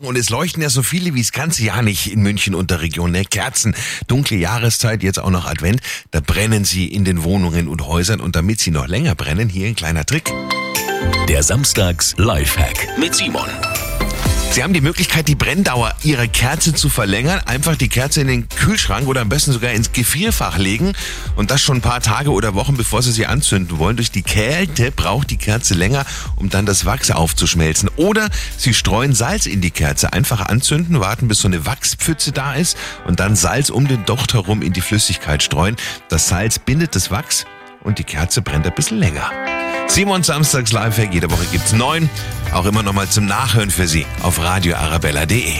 Und es leuchten ja so viele wie das ganze Jahr nicht in München und der Region. Ne? Kerzen, dunkle Jahreszeit, jetzt auch noch Advent. Da brennen sie in den Wohnungen und Häusern. Und damit sie noch länger brennen, hier ein kleiner Trick. Der Samstags Lifehack mit Simon. Sie haben die Möglichkeit, die Brenndauer Ihrer Kerze zu verlängern. Einfach die Kerze in den Kühlschrank oder am besten sogar ins Gefrierfach legen. Und das schon ein paar Tage oder Wochen, bevor Sie sie anzünden wollen. Durch die Kälte braucht die Kerze länger, um dann das Wachs aufzuschmelzen. Oder Sie streuen Salz in die Kerze. Einfach anzünden, warten, bis so eine Wachspfütze da ist. Und dann Salz um den Docht herum in die Flüssigkeit streuen. Das Salz bindet das Wachs und die Kerze brennt ein bisschen länger. Simon Samstags Lifehack. Jede Woche gibt's neun. Auch immer noch mal zum Nachhören für Sie auf radioarabella.de.